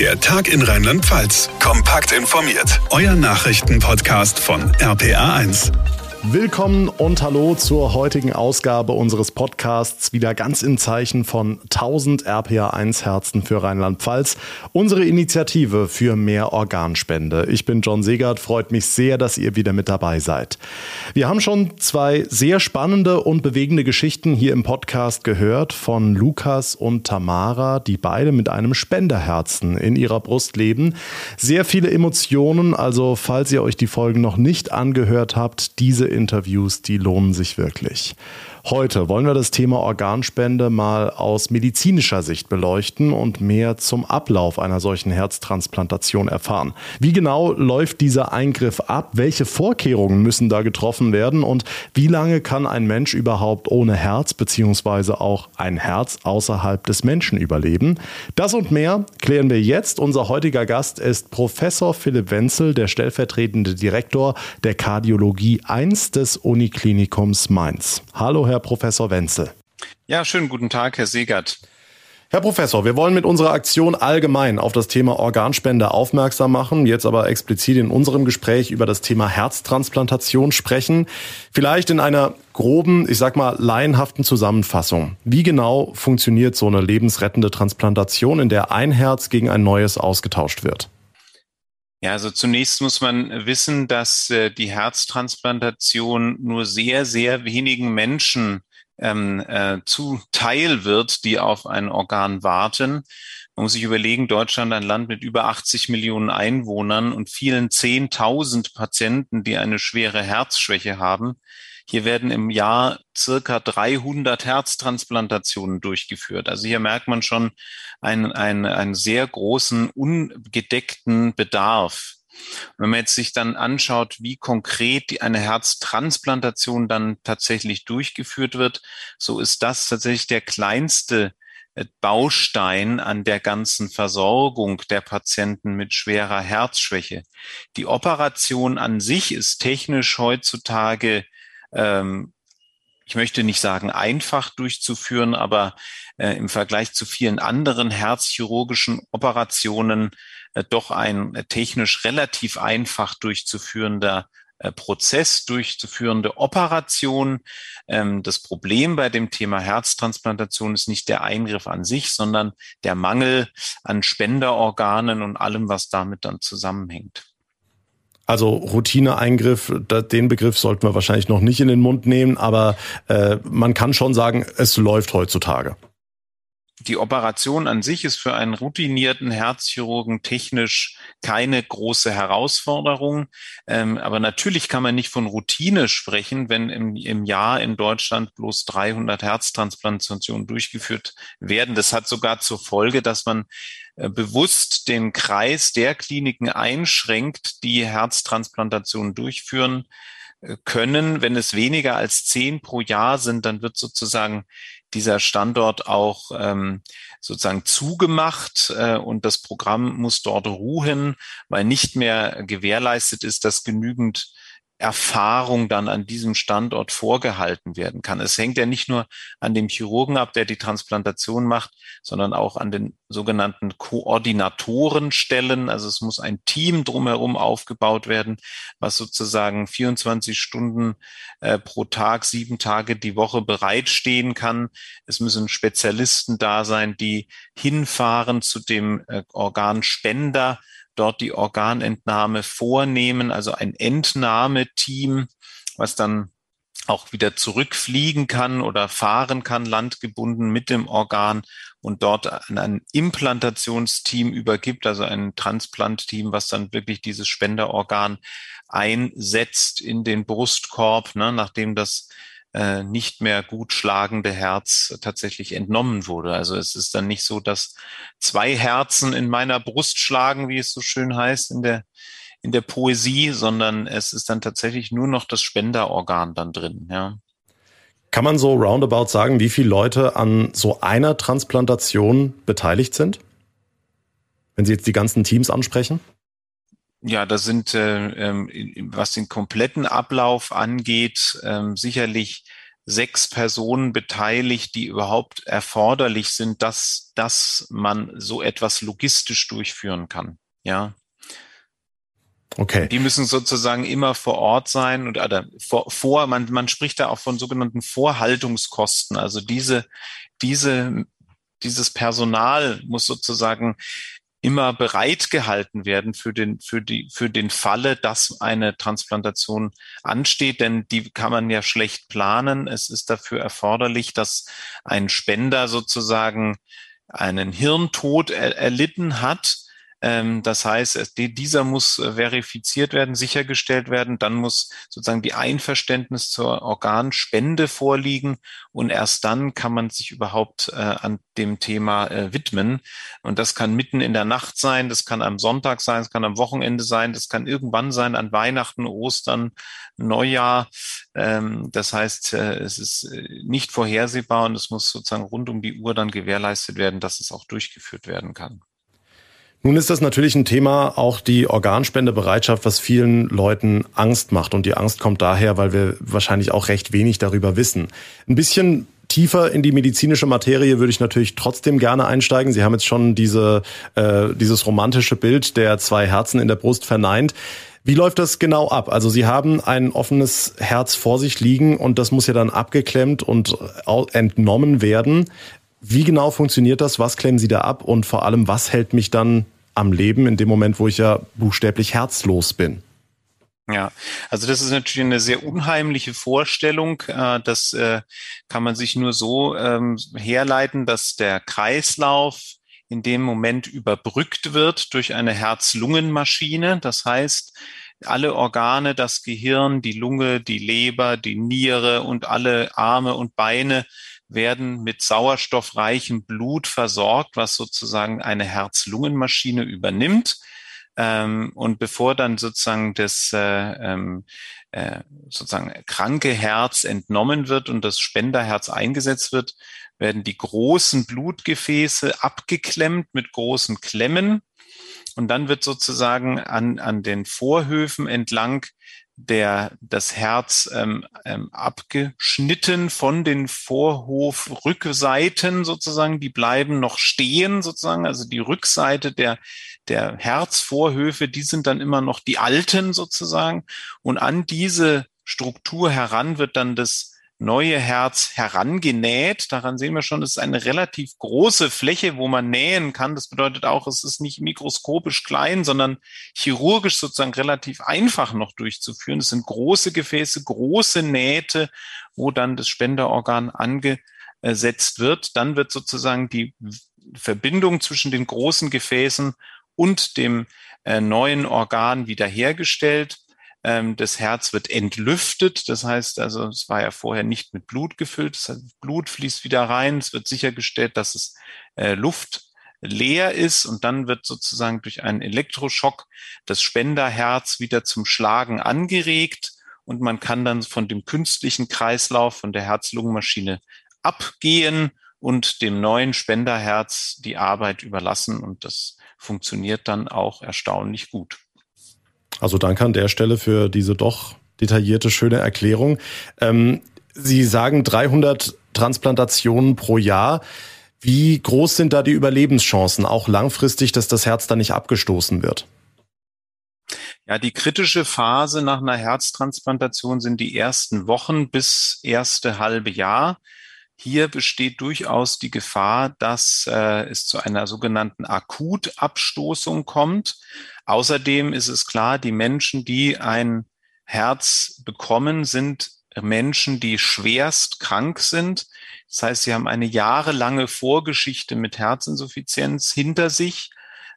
Der Tag in Rheinland-Pfalz. Kompakt informiert. Euer Nachrichtenpodcast von RPA1. Willkommen und hallo zur heutigen Ausgabe unseres Podcasts. Wieder ganz im Zeichen von 1000 RPA1 Herzen für Rheinland-Pfalz. Unsere Initiative für mehr Organspende. Ich bin John Segert. Freut mich sehr, dass ihr wieder mit dabei seid. Wir haben schon zwei sehr spannende und bewegende Geschichten hier im Podcast gehört von Lukas und Tamara, die beide mit einem Spenderherzen in ihrer Brust leben. Sehr viele Emotionen. Also, falls ihr euch die Folgen noch nicht angehört habt, diese Interviews, die lohnen sich wirklich. Heute wollen wir das Thema Organspende mal aus medizinischer Sicht beleuchten und mehr zum Ablauf einer solchen Herztransplantation erfahren. Wie genau läuft dieser Eingriff ab? Welche Vorkehrungen müssen da getroffen werden? Und wie lange kann ein Mensch überhaupt ohne Herz bzw. auch ein Herz außerhalb des Menschen überleben? Das und mehr klären wir jetzt. Unser heutiger Gast ist Professor Philipp Wenzel, der stellvertretende Direktor der Kardiologie 1 des Uniklinikums Mainz. Hallo, Professor Wenzel. Ja, schönen guten Tag, Herr Segert. Herr Professor, wir wollen mit unserer Aktion allgemein auf das Thema Organspende aufmerksam machen, jetzt aber explizit in unserem Gespräch über das Thema Herztransplantation sprechen. Vielleicht in einer groben, ich sag mal, laienhaften Zusammenfassung. Wie genau funktioniert so eine lebensrettende Transplantation, in der ein Herz gegen ein neues ausgetauscht wird? Ja, also zunächst muss man wissen, dass äh, die Herztransplantation nur sehr, sehr wenigen Menschen ähm, äh, zuteil wird, die auf ein Organ warten. Man muss sich überlegen, Deutschland ein Land mit über 80 Millionen Einwohnern und vielen 10.000 Patienten, die eine schwere Herzschwäche haben. Hier werden im Jahr circa 300 Herztransplantationen durchgeführt. Also hier merkt man schon einen, einen, einen sehr großen, ungedeckten Bedarf. Wenn man jetzt sich dann anschaut, wie konkret eine Herztransplantation dann tatsächlich durchgeführt wird, so ist das tatsächlich der kleinste äh, Baustein an der ganzen Versorgung der Patienten mit schwerer Herzschwäche. Die Operation an sich ist technisch heutzutage ähm, ich möchte nicht sagen einfach durchzuführen, aber äh, im Vergleich zu vielen anderen herzchirurgischen Operationen äh, doch ein äh, technisch relativ einfach durchzuführender äh, Prozess, durchzuführende Operation. Ähm, das Problem bei dem Thema Herztransplantation ist nicht der Eingriff an sich, sondern der Mangel an Spenderorganen und allem, was damit dann zusammenhängt. Also Routineeingriff, den Begriff sollten wir wahrscheinlich noch nicht in den Mund nehmen, aber äh, man kann schon sagen, es läuft heutzutage die Operation an sich ist für einen routinierten Herzchirurgen technisch keine große Herausforderung. Ähm, aber natürlich kann man nicht von Routine sprechen, wenn im, im Jahr in Deutschland bloß 300 Herztransplantationen durchgeführt werden. Das hat sogar zur Folge, dass man bewusst den Kreis der Kliniken einschränkt, die Herztransplantationen durchführen äh, können. Wenn es weniger als zehn pro Jahr sind, dann wird sozusagen dieser Standort auch ähm, sozusagen zugemacht äh, und das Programm muss dort ruhen, weil nicht mehr gewährleistet ist, dass genügend Erfahrung dann an diesem Standort vorgehalten werden kann. Es hängt ja nicht nur an dem Chirurgen ab, der die Transplantation macht, sondern auch an den sogenannten Koordinatorenstellen. Also es muss ein Team drumherum aufgebaut werden, was sozusagen 24 Stunden äh, pro Tag, sieben Tage die Woche bereitstehen kann. Es müssen Spezialisten da sein, die hinfahren zu dem äh, Organspender dort die Organentnahme vornehmen, also ein Entnahmeteam, was dann auch wieder zurückfliegen kann oder fahren kann, landgebunden mit dem Organ und dort an ein Implantationsteam übergibt, also ein Transplantteam, was dann wirklich dieses Spenderorgan einsetzt in den Brustkorb, ne, nachdem das äh, nicht mehr gut schlagende Herz tatsächlich entnommen wurde. Also es ist dann nicht so, dass zwei Herzen in meiner Brust schlagen, wie es so schön heißt in der in der Poesie, sondern es ist dann tatsächlich nur noch das Spenderorgan dann drin. Ja. Kann man so roundabout sagen, wie viele Leute an so einer Transplantation beteiligt sind? Wenn Sie jetzt die ganzen Teams ansprechen? Ja, das sind, äh, ähm, was den kompletten Ablauf angeht, ähm, sicherlich sechs Personen beteiligt, die überhaupt erforderlich sind, dass, dass man so etwas logistisch durchführen kann. Ja. Okay. Die müssen sozusagen immer vor Ort sein und oder vor, vor man, man spricht da auch von sogenannten Vorhaltungskosten. Also diese, diese, dieses Personal muss sozusagen immer bereitgehalten werden für den, für die, für den Falle, dass eine Transplantation ansteht, denn die kann man ja schlecht planen. Es ist dafür erforderlich, dass ein Spender sozusagen einen Hirntod er, erlitten hat das heißt, dieser muss äh, verifiziert werden, sichergestellt werden. Dann muss sozusagen die Einverständnis zur Organspende vorliegen und erst dann kann man sich überhaupt äh, an dem Thema äh, widmen. Und das kann mitten in der Nacht sein, das kann am Sonntag sein, das kann am Wochenende sein, das kann irgendwann sein, an Weihnachten, Ostern, Neujahr. Ähm, das heißt, es ist nicht vorhersehbar und es muss sozusagen rund um die Uhr dann gewährleistet werden, dass es auch durchgeführt werden kann. Nun ist das natürlich ein Thema, auch die Organspendebereitschaft, was vielen Leuten Angst macht. Und die Angst kommt daher, weil wir wahrscheinlich auch recht wenig darüber wissen. Ein bisschen tiefer in die medizinische Materie würde ich natürlich trotzdem gerne einsteigen. Sie haben jetzt schon diese, äh, dieses romantische Bild der zwei Herzen in der Brust verneint. Wie läuft das genau ab? Also Sie haben ein offenes Herz vor sich liegen und das muss ja dann abgeklemmt und entnommen werden. Wie genau funktioniert das? Was klemmen Sie da ab? Und vor allem, was hält mich dann am Leben in dem Moment, wo ich ja buchstäblich herzlos bin? Ja, also das ist natürlich eine sehr unheimliche Vorstellung. Äh, das äh, kann man sich nur so ähm, herleiten, dass der Kreislauf in dem Moment überbrückt wird durch eine Herz-Lungen-Maschine. Das heißt, alle Organe, das Gehirn, die Lunge, die Leber, die Niere und alle Arme und Beine werden mit sauerstoffreichem Blut versorgt, was sozusagen eine Herz-Lungen-Maschine übernimmt. Ähm, und bevor dann sozusagen das äh, ähm, äh, sozusagen kranke Herz entnommen wird und das Spenderherz eingesetzt wird, werden die großen Blutgefäße abgeklemmt mit großen Klemmen. Und dann wird sozusagen an, an den Vorhöfen entlang der, das Herz ähm, ähm, abgeschnitten von den Vorhofrückseiten sozusagen. Die bleiben noch stehen sozusagen. Also die Rückseite der, der Herzvorhöfe, die sind dann immer noch die alten sozusagen. Und an diese Struktur heran wird dann das neue Herz herangenäht. Daran sehen wir schon, es ist eine relativ große Fläche, wo man nähen kann. Das bedeutet auch, es ist nicht mikroskopisch klein, sondern chirurgisch sozusagen relativ einfach noch durchzuführen. Es sind große Gefäße, große Nähte, wo dann das Spenderorgan angesetzt wird. Dann wird sozusagen die Verbindung zwischen den großen Gefäßen und dem äh, neuen Organ wiederhergestellt. Ähm, das Herz wird entlüftet, das heißt also, es war ja vorher nicht mit Blut gefüllt, das Blut fließt wieder rein, es wird sichergestellt, dass es äh, Luft leer ist. Und dann wird sozusagen durch einen Elektroschock das Spenderherz wieder zum Schlagen angeregt. Und man kann dann von dem künstlichen Kreislauf von der Herz-Lungen-Maschine abgehen und dem neuen Spenderherz die Arbeit überlassen. Und das funktioniert dann auch erstaunlich gut. Also danke an der Stelle für diese doch detaillierte, schöne Erklärung. Ähm, Sie sagen 300 Transplantationen pro Jahr. Wie groß sind da die Überlebenschancen, auch langfristig, dass das Herz da nicht abgestoßen wird? Ja, die kritische Phase nach einer Herztransplantation sind die ersten Wochen bis erste halbe Jahr. Hier besteht durchaus die Gefahr, dass äh, es zu einer sogenannten Akutabstoßung kommt. Außerdem ist es klar, die Menschen, die ein Herz bekommen, sind Menschen, die schwerst krank sind. Das heißt, sie haben eine jahrelange Vorgeschichte mit Herzinsuffizienz hinter sich.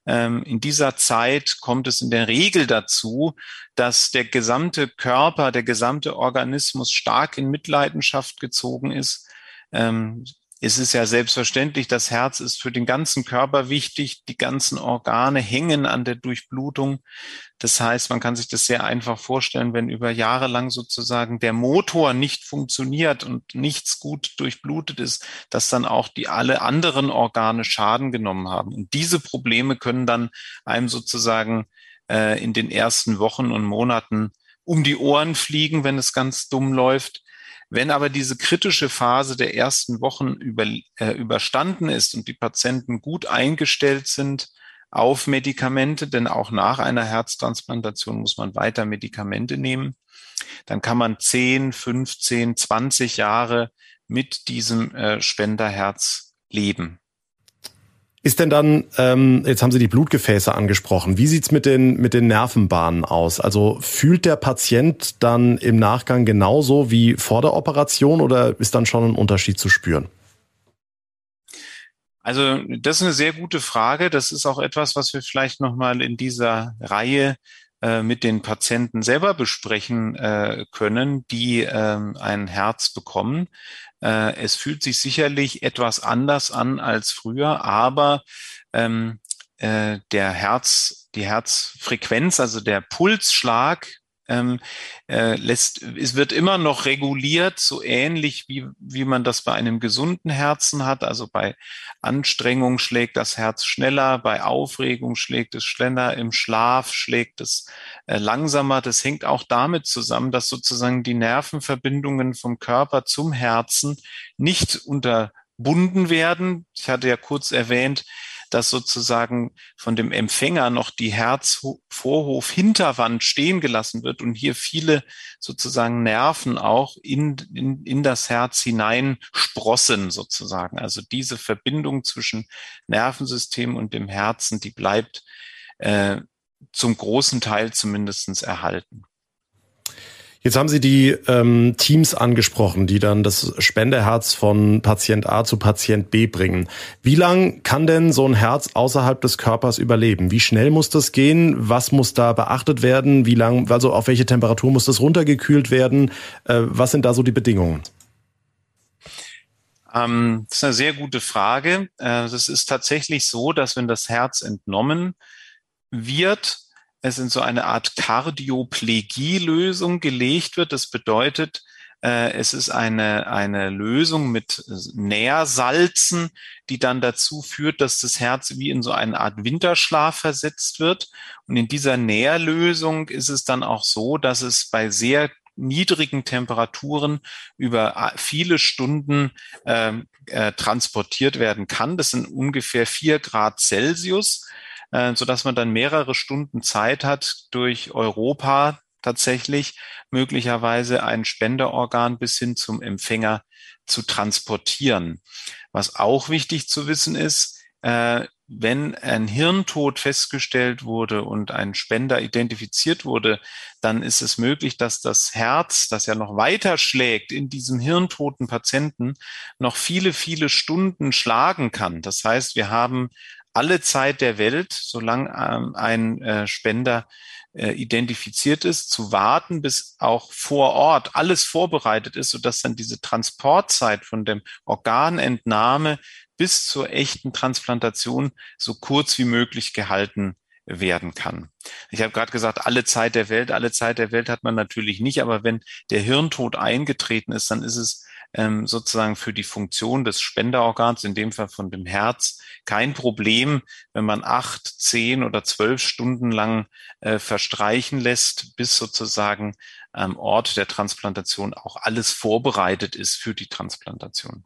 Ähm, in dieser Zeit kommt es in der Regel dazu, dass der gesamte Körper, der gesamte Organismus stark in Mitleidenschaft gezogen ist ähm, es ist ja selbstverständlich, das Herz ist für den ganzen Körper wichtig, die ganzen Organe hängen an der Durchblutung. Das heißt, man kann sich das sehr einfach vorstellen, wenn über Jahre lang sozusagen der Motor nicht funktioniert und nichts gut durchblutet ist, dass dann auch die alle anderen Organe Schaden genommen haben. Und diese Probleme können dann einem sozusagen äh, in den ersten Wochen und Monaten um die Ohren fliegen, wenn es ganz dumm läuft. Wenn aber diese kritische Phase der ersten Wochen über, äh, überstanden ist und die Patienten gut eingestellt sind auf Medikamente, denn auch nach einer Herztransplantation muss man weiter Medikamente nehmen, dann kann man 10, 15, 20 Jahre mit diesem äh, Spenderherz leben. Ist denn dann, ähm, jetzt haben Sie die Blutgefäße angesprochen, wie sieht's mit den, mit den Nervenbahnen aus? Also fühlt der Patient dann im Nachgang genauso wie vor der Operation oder ist dann schon ein Unterschied zu spüren? Also das ist eine sehr gute Frage. Das ist auch etwas, was wir vielleicht nochmal in dieser Reihe äh, mit den Patienten selber besprechen äh, können, die ähm, ein Herz bekommen. Äh, es fühlt sich sicherlich etwas anders an als früher, aber ähm, äh, der Herz, die Herzfrequenz, also der Pulsschlag ähm, äh, lässt, es wird immer noch reguliert, so ähnlich wie, wie man das bei einem gesunden Herzen hat. Also bei Anstrengung schlägt das Herz schneller, bei Aufregung schlägt es schneller, im Schlaf schlägt es äh, langsamer. Das hängt auch damit zusammen, dass sozusagen die Nervenverbindungen vom Körper zum Herzen nicht unterbunden werden. Ich hatte ja kurz erwähnt, dass sozusagen von dem Empfänger noch die Herzvorhof-Hinterwand stehen gelassen wird und hier viele sozusagen Nerven auch in, in, in das Herz hinein sprossen sozusagen. Also diese Verbindung zwischen Nervensystem und dem Herzen, die bleibt äh, zum großen Teil zumindestens erhalten. Jetzt haben Sie die ähm, Teams angesprochen, die dann das Spendeherz von Patient A zu Patient B bringen. Wie lang kann denn so ein Herz außerhalb des Körpers überleben? Wie schnell muss das gehen? Was muss da beachtet werden? Wie lang, also auf welche Temperatur muss das runtergekühlt werden? Äh, was sind da so die Bedingungen? Ähm, das ist eine sehr gute Frage. Äh, es ist tatsächlich so, dass wenn das Herz entnommen wird, es in so eine Art Kardioplegie-Lösung gelegt wird. Das bedeutet, äh, es ist eine, eine Lösung mit Nährsalzen, die dann dazu führt, dass das Herz wie in so eine Art Winterschlaf versetzt wird. Und in dieser Nährlösung ist es dann auch so, dass es bei sehr niedrigen Temperaturen über äh, viele Stunden äh, äh, transportiert werden kann. Das sind ungefähr vier Grad Celsius äh, so dass man dann mehrere Stunden Zeit hat, durch Europa tatsächlich möglicherweise ein Spenderorgan bis hin zum Empfänger zu transportieren. Was auch wichtig zu wissen ist, äh, wenn ein Hirntod festgestellt wurde und ein Spender identifiziert wurde, dann ist es möglich, dass das Herz, das ja noch weiter schlägt in diesem hirntoten Patienten, noch viele, viele Stunden schlagen kann. Das heißt, wir haben alle Zeit der Welt, solange ähm, ein äh, Spender äh, identifiziert ist, zu warten, bis auch vor Ort alles vorbereitet ist, sodass dann diese Transportzeit von dem Organentnahme bis zur echten Transplantation so kurz wie möglich gehalten werden kann. Ich habe gerade gesagt, alle Zeit der Welt, alle Zeit der Welt hat man natürlich nicht, aber wenn der Hirntod eingetreten ist, dann ist es ähm, sozusagen für die Funktion des Spenderorgans, in dem Fall von dem Herz, kein Problem, wenn man acht, zehn oder zwölf Stunden lang äh, verstreichen lässt, bis sozusagen am Ort der Transplantation auch alles vorbereitet ist für die Transplantation.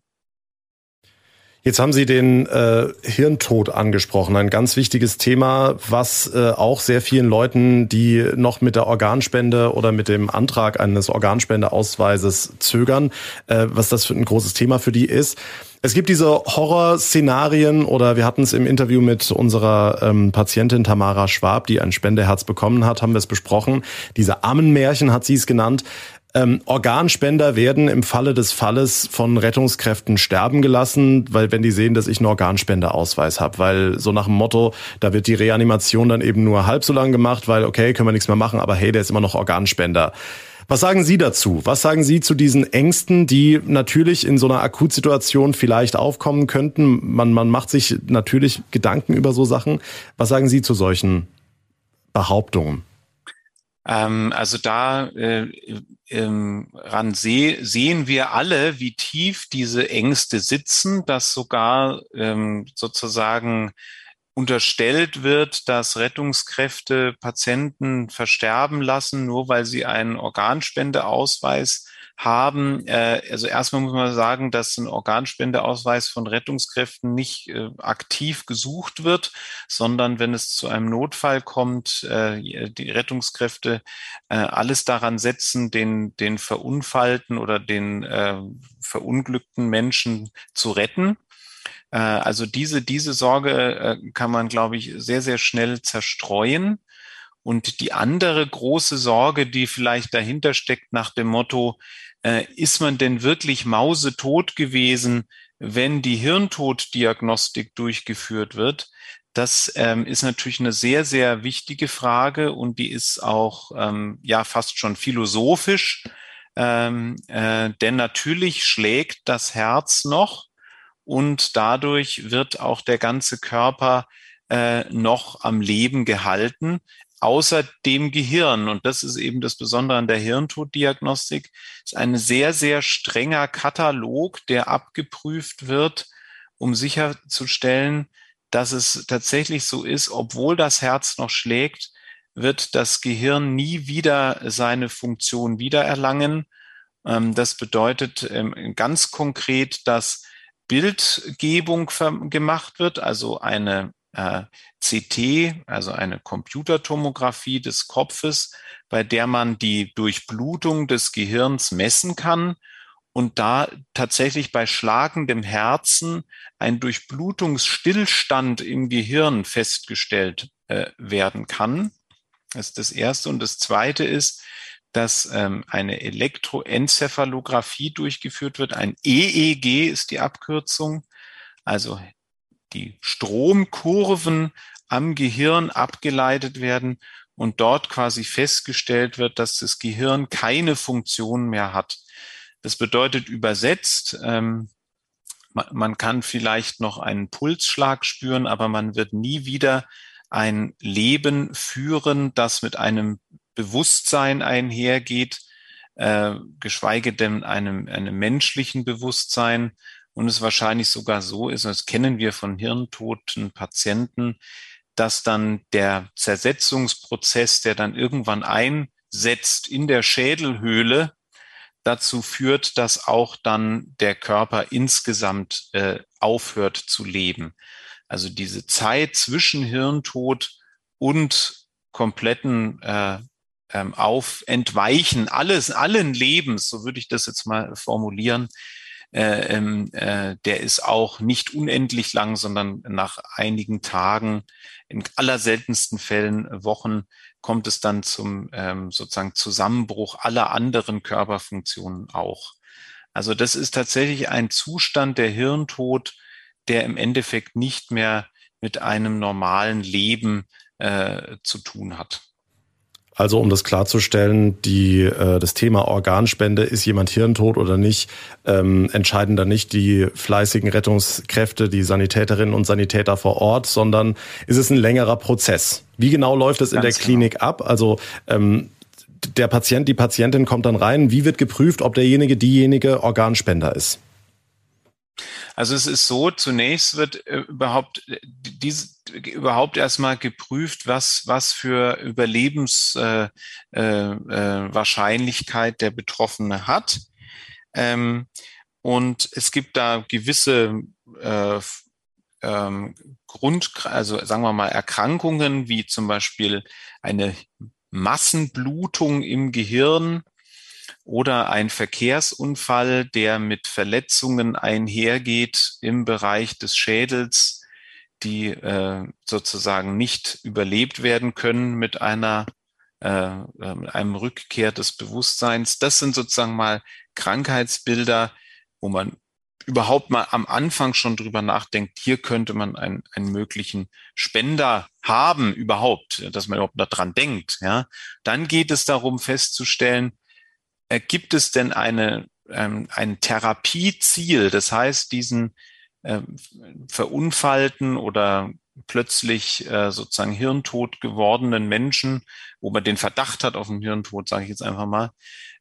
Jetzt haben Sie den äh, Hirntod angesprochen, ein ganz wichtiges Thema, was äh, auch sehr vielen Leuten, die noch mit der Organspende oder mit dem Antrag eines Organspendeausweises zögern, äh, was das für ein großes Thema für die ist. Es gibt diese Horrorszenarien oder wir hatten es im Interview mit unserer ähm, Patientin Tamara Schwab, die ein Spendeherz bekommen hat, haben wir es besprochen. Diese Ammenmärchen hat sie es genannt. Ähm, Organspender werden im Falle des Falles von Rettungskräften sterben gelassen, weil wenn die sehen, dass ich einen Organspendeausweis habe, weil so nach dem Motto, da wird die Reanimation dann eben nur halb so lang gemacht, weil okay, können wir nichts mehr machen, aber hey, der ist immer noch Organspender. Was sagen Sie dazu? Was sagen Sie zu diesen Ängsten, die natürlich in so einer Akutsituation vielleicht aufkommen könnten? Man, man macht sich natürlich Gedanken über so Sachen. Was sagen Sie zu solchen Behauptungen? Ähm, also da äh, ähm, ran seh, sehen wir alle, wie tief diese Ängste sitzen, dass sogar ähm, sozusagen unterstellt wird, dass Rettungskräfte Patienten versterben lassen, nur weil sie einen Organspendeausweis haben. Äh, also erstmal muss man sagen, dass ein Organspendeausweis von Rettungskräften nicht äh, aktiv gesucht wird, sondern wenn es zu einem Notfall kommt, äh, die Rettungskräfte äh, alles daran setzen, den, den Verunfallten oder den äh, verunglückten Menschen zu retten. Äh, also diese, diese Sorge äh, kann man, glaube ich, sehr, sehr schnell zerstreuen. Und die andere große Sorge, die vielleicht dahinter steckt nach dem Motto, äh, ist man denn wirklich mausetot gewesen, wenn die Hirntoddiagnostik durchgeführt wird? Das ähm, ist natürlich eine sehr, sehr wichtige Frage und die ist auch ähm, ja fast schon philosophisch. Ähm, äh, denn natürlich schlägt das Herz noch und dadurch wird auch der ganze Körper äh, noch am Leben gehalten, außer dem Gehirn. Und das ist eben das Besondere an der Hirntoddiagnostik, ist ein sehr, sehr strenger Katalog, der abgeprüft wird, um sicherzustellen, dass es tatsächlich so ist, obwohl das Herz noch schlägt, wird das Gehirn nie wieder seine Funktion wiedererlangen. Ähm, das bedeutet ähm, ganz konkret, dass Bildgebung gemacht wird, also eine äh, CT, also eine Computertomographie des Kopfes, bei der man die Durchblutung des Gehirns messen kann und da tatsächlich bei schlagendem Herzen ein Durchblutungsstillstand im Gehirn festgestellt äh, werden kann. Das ist das Erste. Und das Zweite ist, dass ähm, eine Elektroenzephalographie durchgeführt wird. Ein EEG ist die Abkürzung, also die Stromkurven am Gehirn abgeleitet werden und dort quasi festgestellt wird, dass das Gehirn keine Funktion mehr hat. Das bedeutet übersetzt, ähm, man, kann vielleicht noch einen Pulsschlag spüren, aber man wird nie wieder ein Leben führen, das mit einem Bewusstsein einhergeht, äh, geschweige denn einem, einem menschlichen Bewusstsein. Und es wahrscheinlich sogar so ist, das kennen wir von hirntoten Patienten, dass dann der Zersetzungsprozess, der dann irgendwann einsetzt in der Schädelhöhle, dazu führt, dass auch dann der Körper insgesamt äh, aufhört zu leben. Also diese Zeit zwischen Hirntod und kompletten äh, ähm, auf Entweichen alles, allen Lebens, so würde ich das jetzt mal formulieren, äh, ähm, äh, der ist auch nicht unendlich lang, sondern nach einigen Tagen, in allerseltensten Fällen Wochen, kommt es dann zum ähm, sozusagen Zusammenbruch aller anderen Körperfunktionen auch. Also das ist tatsächlich ein Zustand der Hirntod, der im Endeffekt nicht mehr mit einem normalen Leben äh, zu tun hat. Also um das klarzustellen, die, äh, das Thema Organspende, ist jemand hirntot oder nicht, ähm, entscheiden da nicht die fleißigen Rettungskräfte, die Sanitäterinnen und Sanitäter vor Ort, sondern ist es ein längerer Prozess. Wie genau läuft es in der Klinik genau. ab? Also ähm, der Patient, die Patientin kommt dann rein. Wie wird geprüft, ob derjenige, diejenige Organspender ist? Also es ist so, zunächst wird äh, überhaupt äh, diese überhaupt erstmal geprüft, was was für Überlebenswahrscheinlichkeit äh, äh, der Betroffene hat. Ähm, und es gibt da gewisse äh, ähm, Grund, also sagen wir mal Erkrankungen wie zum Beispiel eine Massenblutung im Gehirn oder ein Verkehrsunfall, der mit Verletzungen einhergeht im Bereich des Schädels, die äh, sozusagen nicht überlebt werden können mit einer äh, mit einem Rückkehr des Bewusstseins. Das sind sozusagen mal Krankheitsbilder, wo man überhaupt mal am Anfang schon drüber nachdenkt, hier könnte man einen, einen möglichen Spender haben, überhaupt, dass man überhaupt daran denkt. Ja, dann geht es darum festzustellen, äh, gibt es denn eine, ähm, ein Therapieziel? Das heißt, diesen äh, verunfallten oder plötzlich äh, sozusagen hirntot gewordenen Menschen, wo man den Verdacht hat auf einen Hirntod, sage ich jetzt einfach mal,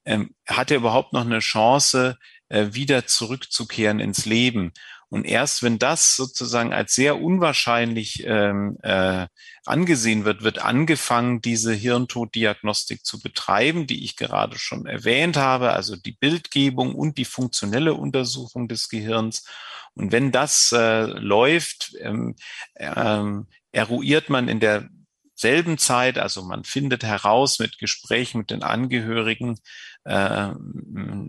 ähm, hat er überhaupt noch eine Chance, äh, wieder zurückzukehren ins Leben? Und erst wenn das sozusagen als sehr unwahrscheinlich ähm, äh, angesehen wird, wird angefangen, diese Hirntoddiagnostik zu betreiben, die ich gerade schon erwähnt habe, also die Bildgebung und die funktionelle Untersuchung des Gehirns. Und wenn das äh, läuft, ähm, ähm, eruiert man in der selben Zeit, also man findet heraus mit Gesprächen mit den Angehörigen, äh,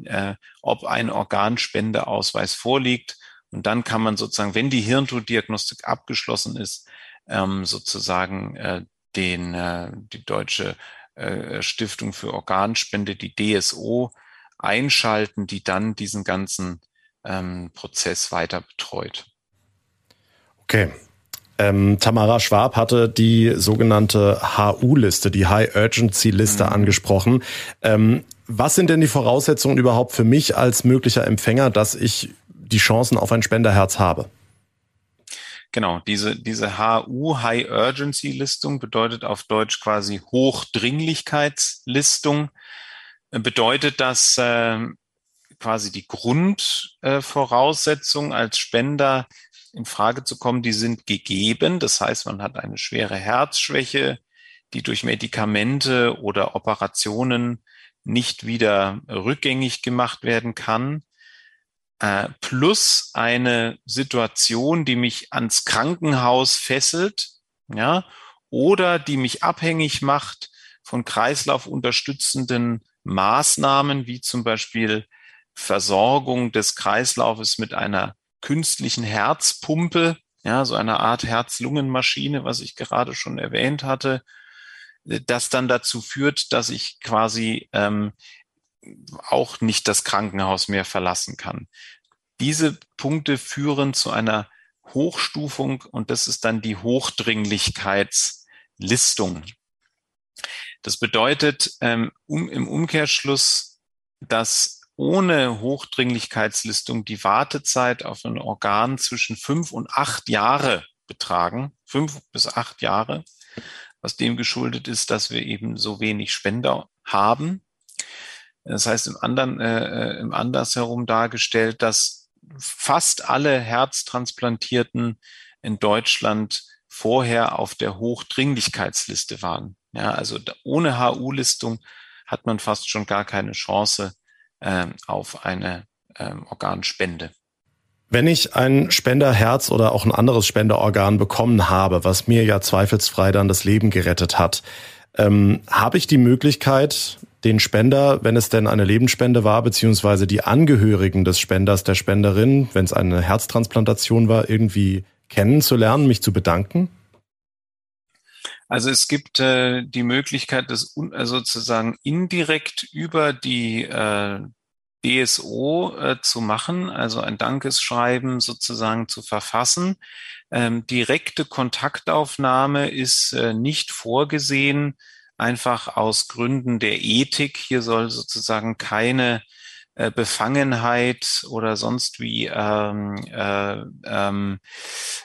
äh, ob ein Organspendeausweis vorliegt. Und dann kann man sozusagen, wenn die Hirntoddiagnostik abgeschlossen ist, ähm, sozusagen äh, den, äh, die deutsche äh, Stiftung für Organspende, die DSO, einschalten, die dann diesen ganzen ähm, Prozess weiter betreut. Okay. Ähm, Tamara Schwab hatte die sogenannte HU-Liste, die High Urgency Liste mhm. angesprochen. Ähm, was sind denn die Voraussetzungen überhaupt für mich als möglicher Empfänger, dass ich die Chancen auf ein Spenderherz habe? Genau, diese, diese HU, High Urgency Listung, bedeutet auf Deutsch quasi Hochdringlichkeitslistung. Bedeutet, dass äh, quasi die Grundvoraussetzungen äh, als Spender in Frage zu kommen, die sind gegeben. Das heißt, man hat eine schwere Herzschwäche, die durch Medikamente oder Operationen nicht wieder rückgängig gemacht werden kann äh, plus eine Situation, die mich ans Krankenhaus fesselt, ja, oder die mich abhängig macht von kreislaufunterstützenden Maßnahmen, wie zum Beispiel Versorgung des Kreislaufes mit einer künstlichen Herzpumpe, ja, so einer Art Herz-Lungen-Maschine, was ich gerade schon erwähnt hatte, das dann dazu führt, dass ich quasi ähm, auch nicht das Krankenhaus mehr verlassen kann. Diese Punkte führen zu einer Hochstufung und das ist dann die Hochdringlichkeitslistung. Das bedeutet ähm, um, im Umkehrschluss, dass ohne Hochdringlichkeitslistung die Wartezeit auf ein Organ zwischen fünf und acht Jahre betragen, fünf bis acht Jahre, was dem geschuldet ist, dass wir eben so wenig Spender haben. Das heißt, im anderen, äh, äh, im andersherum dargestellt, dass fast alle Herztransplantierten in Deutschland vorher auf der Hochdringlichkeitsliste waren. Ja, also ohne HU-Listung hat man fast schon gar keine Chance äh, auf eine äh, Organspende. Wenn ich ein Spenderherz oder auch ein anderes Spenderorgan bekommen habe, was mir ja zweifelsfrei dann das Leben gerettet hat, ähm, habe ich die Möglichkeit, den Spender, wenn es denn eine Lebensspende war, beziehungsweise die Angehörigen des Spenders, der Spenderin, wenn es eine Herztransplantation war, irgendwie kennenzulernen, mich zu bedanken? Also es gibt äh, die Möglichkeit, das also sozusagen indirekt über die äh, DSO äh, zu machen, also ein Dankesschreiben sozusagen zu verfassen. Ähm, direkte Kontaktaufnahme ist äh, nicht vorgesehen einfach aus Gründen der Ethik. Hier soll sozusagen keine äh, Befangenheit oder sonst wie ähm, äh, ähm,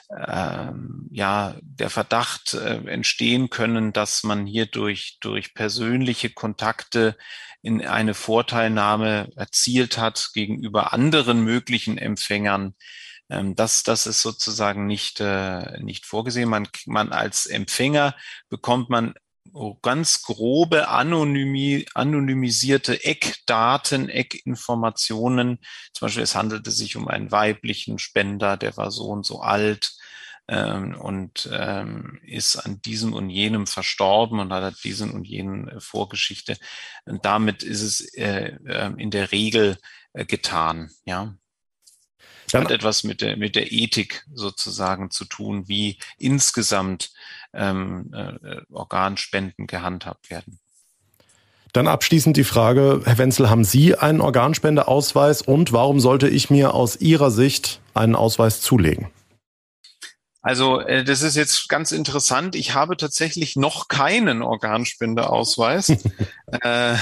äh, ja der Verdacht äh, entstehen können, dass man hier durch durch persönliche Kontakte in eine Vorteilnahme erzielt hat gegenüber anderen möglichen Empfängern. Ähm, das, das ist sozusagen nicht, äh, nicht vorgesehen. Man, man als Empfänger bekommt man ganz grobe anonymi anonymisierte Eckdaten, Eckinformationen. Zum Beispiel, es handelte sich um einen weiblichen Spender, der war so und so alt ähm, und ähm, ist an diesem und jenem verstorben und hat diesen und jenen äh, Vorgeschichte. Und damit ist es äh, äh, in der Regel äh, getan, ja. Dann, hat etwas mit der, mit der Ethik sozusagen zu tun, wie insgesamt ähm, äh, Organspenden gehandhabt werden. Dann abschließend die Frage, Herr Wenzel, haben Sie einen Organspendeausweis und warum sollte ich mir aus Ihrer Sicht einen Ausweis zulegen? Also äh, das ist jetzt ganz interessant. Ich habe tatsächlich noch keinen Organspendeausweis. äh,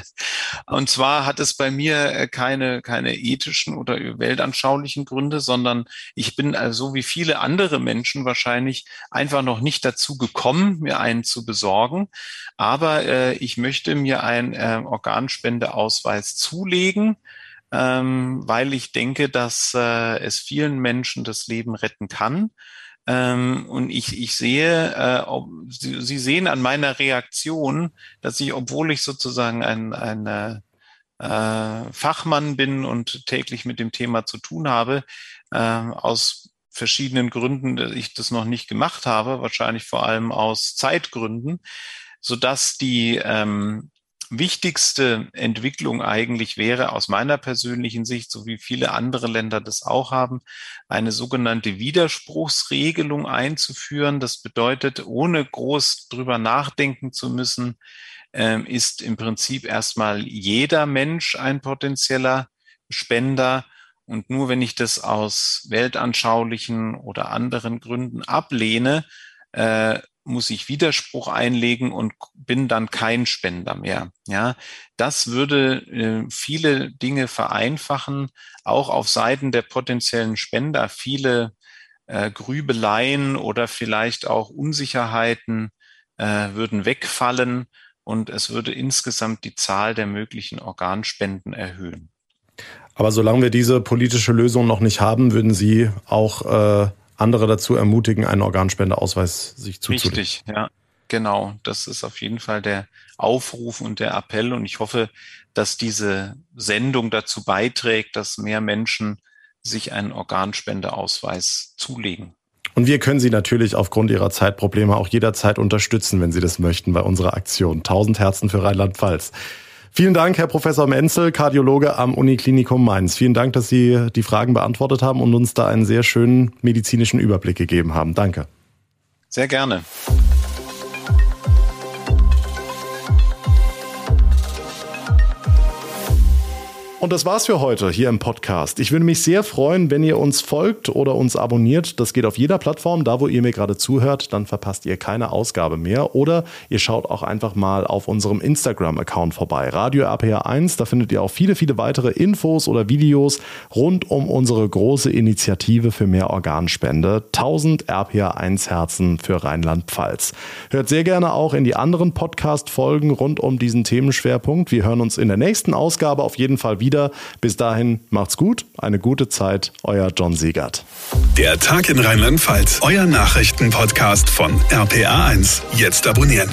und zwar hat es bei mir äh, keine, keine ethischen oder weltanschaulichen Gründe, sondern ich bin also wie viele andere Menschen wahrscheinlich einfach noch nicht dazu gekommen, mir einen zu besorgen. Aber äh, ich möchte mir einen äh, Organspendeausweis zulegen ähm, weil ich denke, dass äh, es vielen Menschen das Leben retten kann. Ähm, und ich, ich sehe, äh, ob, Sie, Sie sehen an meiner Reaktion, dass ich, obwohl ich sozusagen ein, ein äh, Fachmann bin und täglich mit dem Thema zu tun habe, äh, aus verschiedenen Gründen, dass ich das noch nicht gemacht habe, wahrscheinlich vor allem aus Zeitgründen, so dass die ähm, wichtigste Entwicklung eigentlich wäre aus meiner persönlichen Sicht, so wie viele andere Länder das auch haben, eine sogenannte Widerspruchsregelung einzuführen. Das bedeutet, ohne groß drüber nachdenken zu müssen, ähm, ist im Prinzip erstmal jeder Mensch ein potenzieller Spender. Und nur wenn ich das aus weltanschaulichen oder anderen Gründen ablehne, äh, muss ich Widerspruch einlegen und bin dann kein Spender mehr. Ja, das würde äh, viele Dinge vereinfachen, auch auf Seiten der potenziellen Spender. Viele äh, Grübeleien oder vielleicht auch Unsicherheiten äh, würden wegfallen und es würde insgesamt die Zahl der möglichen Organspenden erhöhen. Aber solange wir diese politische Lösung noch nicht haben, würden Sie auch äh, andere dazu ermutigen, einen Organspendeausweis sich zuzulegen. Richtig, ja. Genau, das ist auf jeden Fall der Aufruf und der Appell. Und ich hoffe, dass diese Sendung dazu beiträgt, dass mehr Menschen sich einen Organspendeausweis zulegen. Und wir können Sie natürlich aufgrund Ihrer Zeitprobleme auch jederzeit unterstützen, wenn Sie das möchten, bei unserer Aktion. Tausend Herzen für Rheinland-Pfalz. Vielen Dank, Herr Professor Menzel, Kardiologe am Uniklinikum Mainz. Vielen Dank, dass Sie die Fragen beantwortet haben und uns da einen sehr schönen medizinischen Überblick gegeben haben. Danke. Sehr gerne. Und das war's für heute hier im Podcast. Ich würde mich sehr freuen, wenn ihr uns folgt oder uns abonniert. Das geht auf jeder Plattform. Da, wo ihr mir gerade zuhört, dann verpasst ihr keine Ausgabe mehr. Oder ihr schaut auch einfach mal auf unserem Instagram-Account vorbei. Radio RPR1. Da findet ihr auch viele, viele weitere Infos oder Videos rund um unsere große Initiative für mehr Organspende. 1000 RPR1 Herzen für Rheinland-Pfalz. Hört sehr gerne auch in die anderen Podcast-Folgen rund um diesen Themenschwerpunkt. Wir hören uns in der nächsten Ausgabe auf jeden Fall wieder wieder. Bis dahin macht's gut, eine gute Zeit, euer John Siegert. Der Tag in Rheinland-Pfalz, euer Nachrichtenpodcast von RPA1. Jetzt abonnieren.